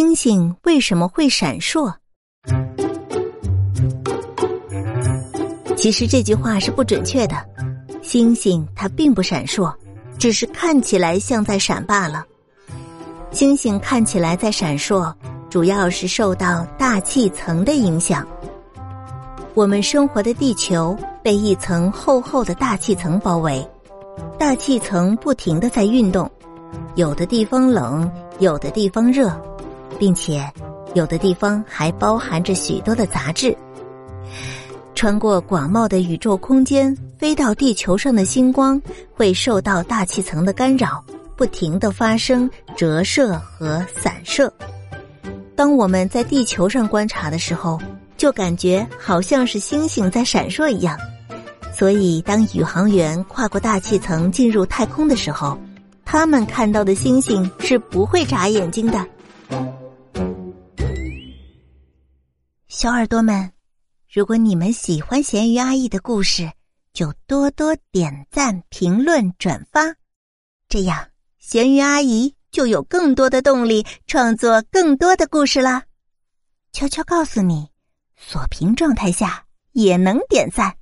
星星为什么会闪烁？其实这句话是不准确的，星星它并不闪烁，只是看起来像在闪罢了。星星看起来在闪烁，主要是受到大气层的影响。我们生活的地球被一层厚厚的大气层包围，大气层不停的在运动，有的地方冷，有的地方热。并且，有的地方还包含着许多的杂质。穿过广袤的宇宙空间，飞到地球上的星光会受到大气层的干扰，不停的发生折射和散射。当我们在地球上观察的时候，就感觉好像是星星在闪烁一样。所以，当宇航员跨过大气层进入太空的时候，他们看到的星星是不会眨眼睛的。小耳朵们，如果你们喜欢咸鱼阿姨的故事，就多多点赞、评论、转发，这样咸鱼阿姨就有更多的动力创作更多的故事啦。悄悄告诉你，锁屏状态下也能点赞。